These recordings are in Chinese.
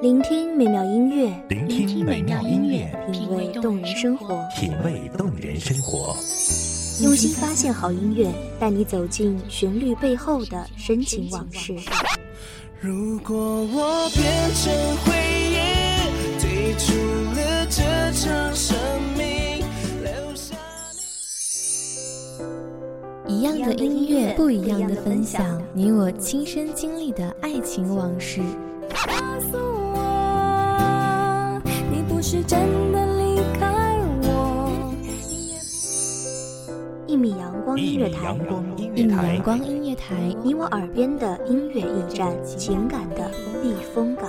聆听美妙音乐，聆听美妙音乐，品味动人生活，品味动人生活。用心发现好音乐，带你走进旋律背后的深情往事。如果我变成回一样的音乐，不一样的分享，你我亲身经历的爱情往事。告诉我，你不是真的离开我。一米阳光音乐台，一米阳，光音乐台，你我耳边的音乐驿站，情感的避风港。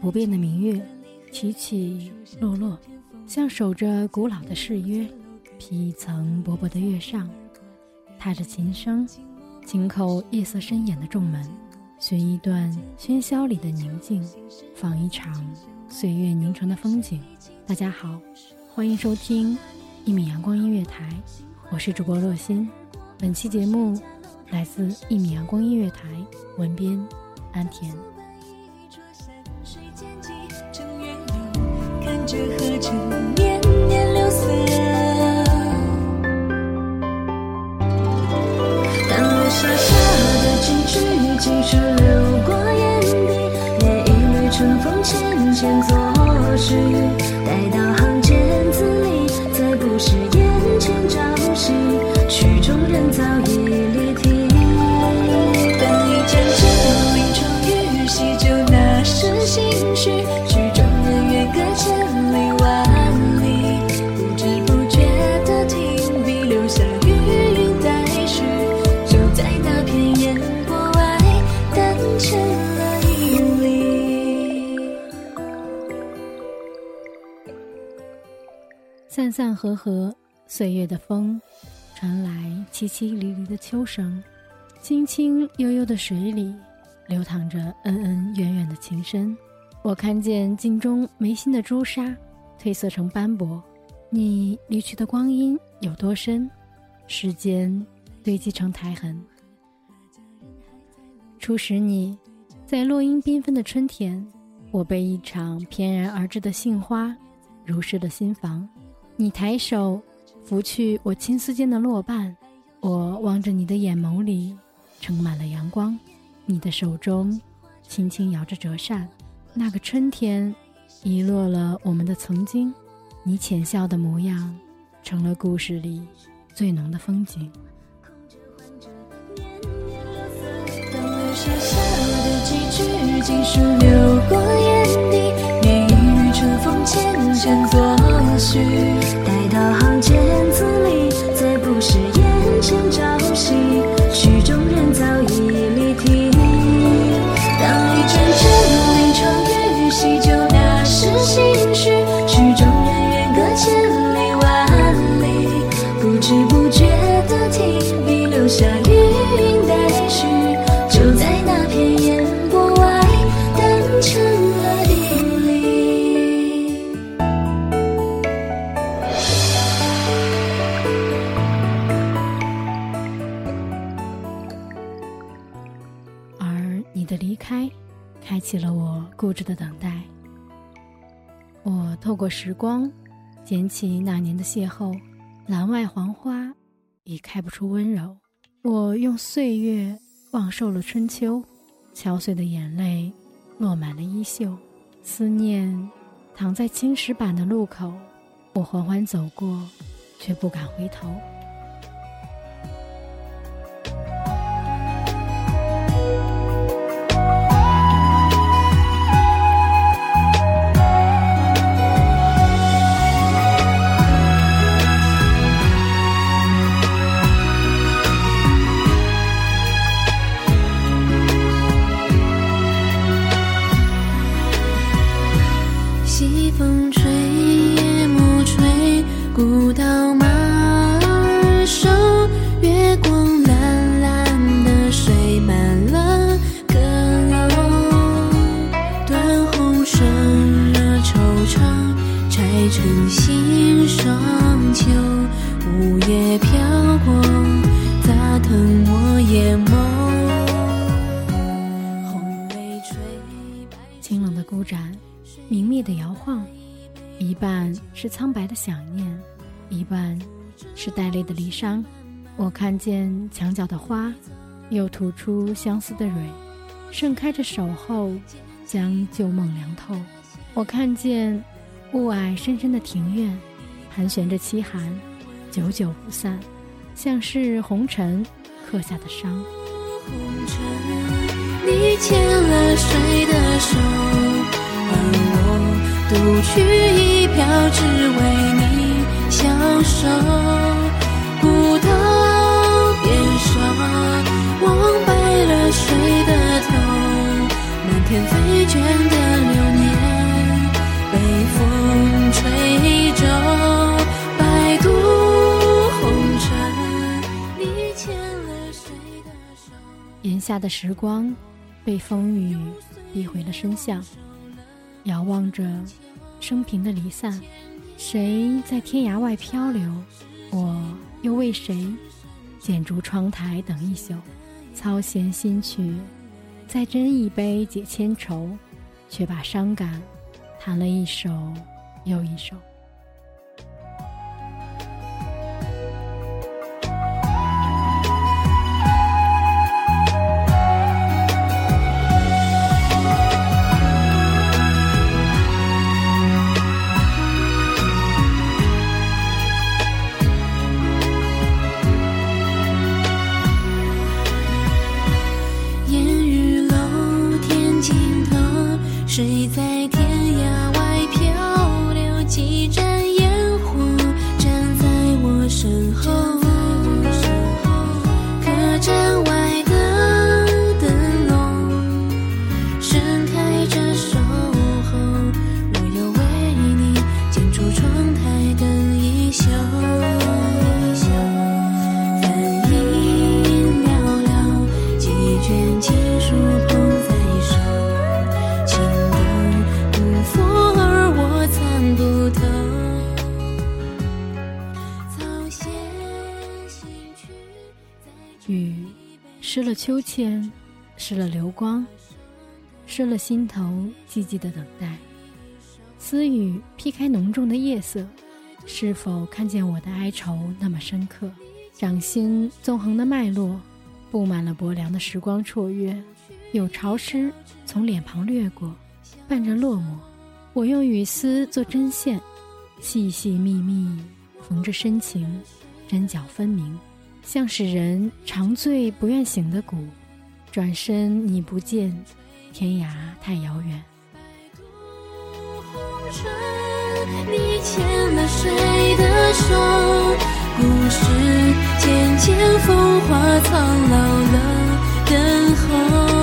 不变的明月，起起落落，像守着古老的誓约，披一层薄薄的月上，踏着琴声，紧扣夜色深掩的重门，寻一段喧嚣里的宁静，放一场岁月凝成的风景。大家好，欢迎收听一米阳光音乐台，我是主播洛心。本期节目来自一米阳光音乐台，文编安田。着河城年年流色。淡了沙沙的几句，几处流过眼底，连一缕春风浅浅作序。待到散散合合，岁月的风，传来凄凄离离的秋声，清清悠悠的水里，流淌着恩恩怨怨的情深。我看见镜中眉心的朱砂，褪色成斑驳。你离去的光阴有多深？时间堆积成苔痕。初识你，在落英缤纷的春天，我被一场翩然而至的杏花，如诗了心房。你抬手拂去我青丝间的落瓣，我望着你的眼眸里盛满了阳光，你的手中轻轻摇着折扇。那个春天，遗落了我们的曾经，你浅笑的模样，成了故事里最浓的风景。当流沙下的几句，尽数流过眼底，连一缕春风浅浅作序。起了我固执的等待。我透过时光，捡起那年的邂逅，栏外黄花已开不出温柔。我用岁月忘瘦了春秋，敲碎的眼泪落满了衣袖，思念躺在青石板的路口，我缓缓走过，却不敢回头。舒展，明灭的摇晃，一半是苍白的想念，一半是带泪的离殇。我看见墙角的花，又吐出相思的蕊，盛开着守候，将旧梦凉透。我看见雾霭深深的庭院，盘旋着凄寒，久久不散，像是红尘刻下的伤。红尘，你牵了谁的手？而我。独去一瓢，只为你消瘦。古道边上，忘白了谁的头？漫天飞卷的流年，被风吹皱。摆渡红尘，你牵了谁的手？檐下的时光，被风雨逼回了身巷。遥望着生平的离散，谁在天涯外漂流？我又为谁剪烛窗台等一宿？操弦新曲，再斟一杯解千愁，却把伤感弹了一首又一首。湿了秋千，湿了流光，湿了心头寂寂的等待。私语劈开浓重的夜色，是否看见我的哀愁那么深刻？掌心纵横的脉络，布满了薄凉的时光绰约，有潮湿从脸庞掠过，伴着落寞。我用雨丝做针线，细细密密缝着深情，针脚分明。像是人长醉不愿醒的骨，转身你不见，天涯太遥远。红尘，你牵了谁的手？故事渐渐风华苍老了，等候。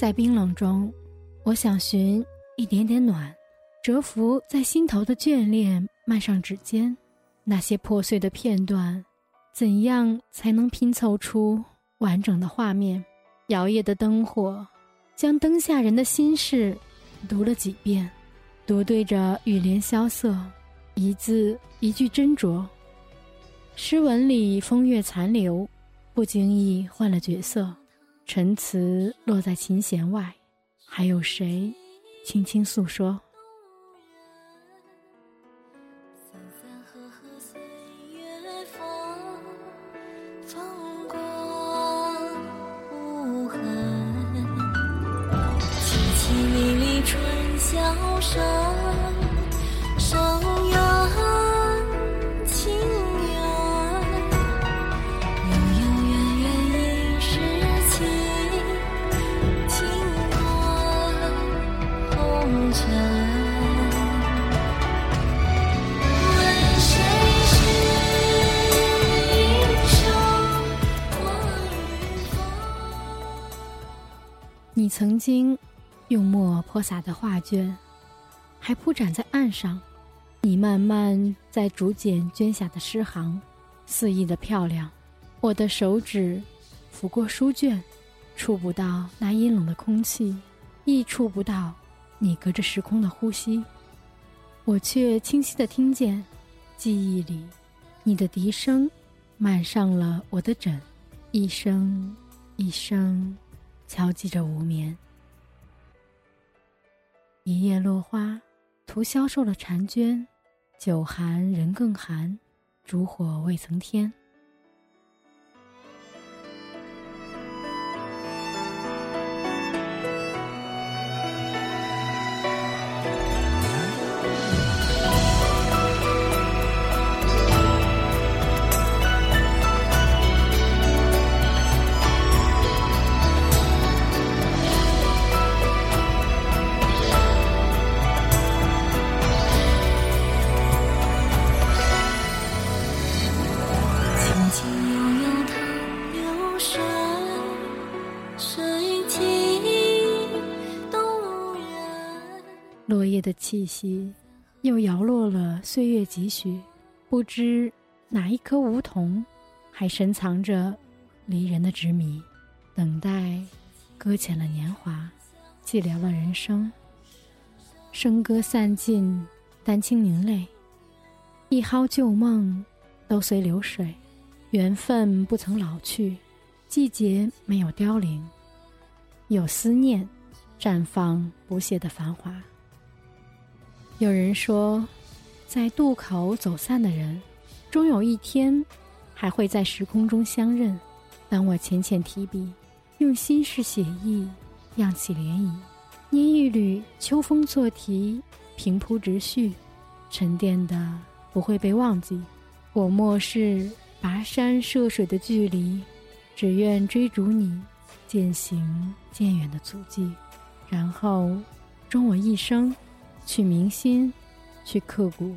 在冰冷中，我想寻一点点暖，蛰伏在心头的眷恋，漫上指尖。那些破碎的片段，怎样才能拼凑出完整的画面？摇曳的灯火，将灯下人的心事读了几遍，读对着雨帘萧瑟，一字一句斟酌。诗文里风月残留，不经意换了角色，陈词落在琴弦外，还有谁轻轻诉说？经用墨泼洒的画卷，还铺展在岸上。你慢慢在竹简捐下的诗行，肆意的漂亮。我的手指抚过书卷，触不到那阴冷的空气，亦触不到你隔着时空的呼吸。我却清晰的听见，记忆里你的笛声，满上了我的枕，一声一声。敲击着无眠，一夜落花，徒消瘦了婵娟。酒寒人更寒，烛火未曾添。的气息，又摇落了岁月几许。不知哪一颗梧桐，还深藏着离人的执迷，等待搁浅了年华，寂寥了人生。笙歌散尽，丹青凝泪，一蒿旧梦都随流水，缘分不曾老去，季节没有凋零，有思念绽放不谢的繁华。有人说，在渡口走散的人，终有一天还会在时空中相认。当我浅浅提笔，用心事写意，漾起涟漪，捏一缕秋风作题，平铺直叙，沉淀的不会被忘记。我漠视跋山涉水的距离，只愿追逐你渐行渐远的足迹，然后终我一生。去铭心，去刻骨。